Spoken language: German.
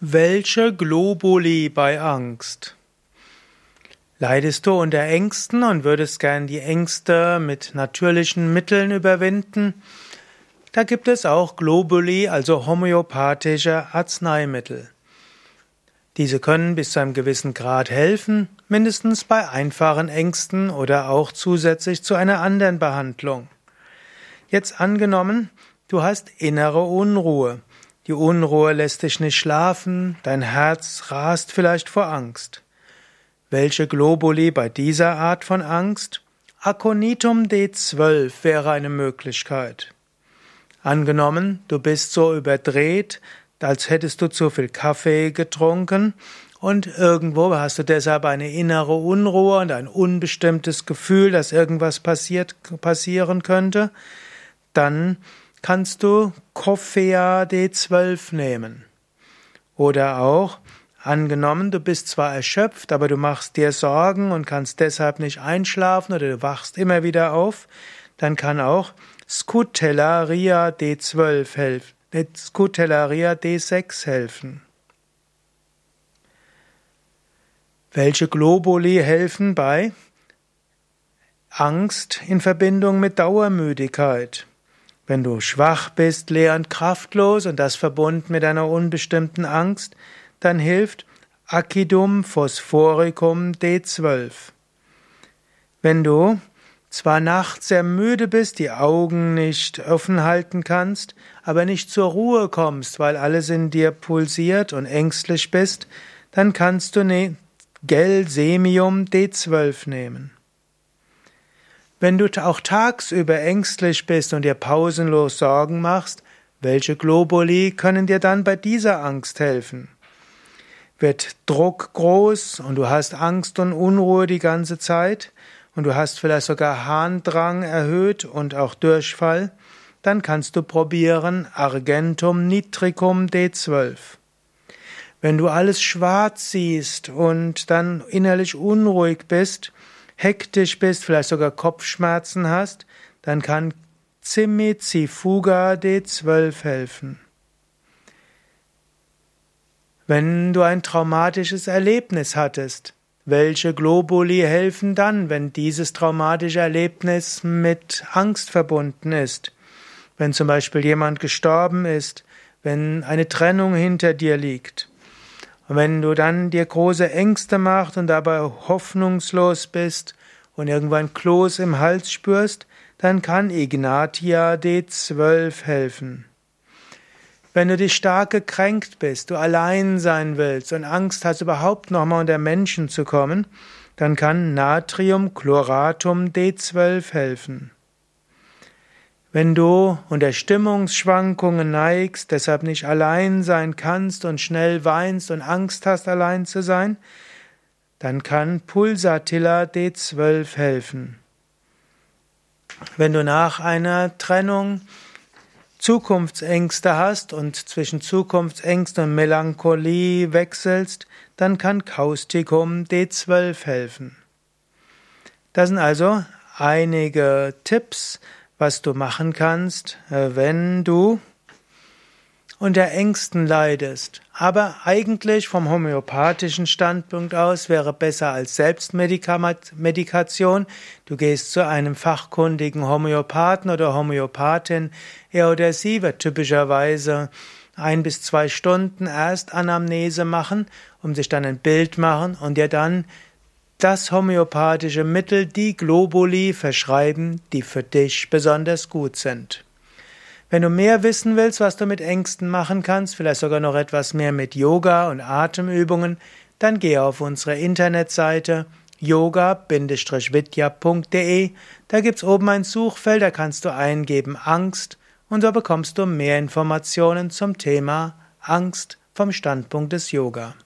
Welche Globuli bei Angst? Leidest du unter Ängsten und würdest gern die Ängste mit natürlichen Mitteln überwinden? Da gibt es auch Globuli, also homöopathische Arzneimittel. Diese können bis zu einem gewissen Grad helfen, mindestens bei einfachen Ängsten oder auch zusätzlich zu einer anderen Behandlung. Jetzt angenommen, du hast innere Unruhe. Die Unruhe lässt dich nicht schlafen, dein Herz rast vielleicht vor Angst. Welche Globuli bei dieser Art von Angst? Aconitum D12 wäre eine Möglichkeit. Angenommen, du bist so überdreht, als hättest du zu viel Kaffee getrunken und irgendwo hast du deshalb eine innere Unruhe und ein unbestimmtes Gefühl, dass irgendwas passiert, passieren könnte, dann kannst du Coffea D12 nehmen. Oder auch, angenommen, du bist zwar erschöpft, aber du machst dir Sorgen und kannst deshalb nicht einschlafen oder du wachst immer wieder auf, dann kann auch Scutellaria D12 helfen, Scutellaria D6 helfen. Welche Globuli helfen bei Angst in Verbindung mit Dauermüdigkeit? Wenn du schwach bist, leer und kraftlos und das verbunden mit einer unbestimmten Angst, dann hilft Acidum phosphoricum D12. Wenn du zwar nachts sehr müde bist, die Augen nicht offen halten kannst, aber nicht zur Ruhe kommst, weil alles in dir pulsiert und ängstlich bist, dann kannst du ne Gelsemium D12 nehmen. Wenn du auch tagsüber ängstlich bist und dir pausenlos Sorgen machst, welche Globuli können dir dann bei dieser Angst helfen? Wird Druck groß und du hast Angst und Unruhe die ganze Zeit und du hast vielleicht sogar Harndrang erhöht und auch Durchfall, dann kannst du probieren Argentum nitricum D12. Wenn du alles schwarz siehst und dann innerlich unruhig bist, hektisch bist, vielleicht sogar Kopfschmerzen hast, dann kann Cimizifuga D12 helfen. Wenn du ein traumatisches Erlebnis hattest, welche Globuli helfen dann, wenn dieses traumatische Erlebnis mit Angst verbunden ist? Wenn zum Beispiel jemand gestorben ist, wenn eine Trennung hinter dir liegt. Wenn du dann dir große Ängste machst und dabei hoffnungslos bist und irgendwann Kloß im Hals spürst, dann kann Ignatia D12 helfen. Wenn du dich stark gekränkt bist, du allein sein willst und Angst hast, überhaupt nochmal unter Menschen zu kommen, dann kann Natriumchloratum D12 helfen. Wenn du unter Stimmungsschwankungen neigst, deshalb nicht allein sein kannst und schnell weinst und Angst hast, allein zu sein, dann kann Pulsatilla D12 helfen. Wenn du nach einer Trennung Zukunftsängste hast und zwischen Zukunftsängsten und Melancholie wechselst, dann kann Causticum D12 helfen. Das sind also einige Tipps, was du machen kannst, äh, wenn du unter Ängsten leidest. Aber eigentlich vom homöopathischen Standpunkt aus wäre besser als Selbstmedikation. Du gehst zu einem fachkundigen Homöopathen oder Homöopathin. Er oder sie wird typischerweise ein bis zwei Stunden erst Anamnese machen, um sich dann ein Bild machen und dir dann das homöopathische Mittel, die Globuli, verschreiben, die für dich besonders gut sind. Wenn du mehr wissen willst, was du mit Ängsten machen kannst, vielleicht sogar noch etwas mehr mit Yoga und Atemübungen, dann geh auf unsere Internetseite yoga-vidya.de. Da gibt's oben ein Suchfeld, da kannst du eingeben Angst und so bekommst du mehr Informationen zum Thema Angst vom Standpunkt des Yoga.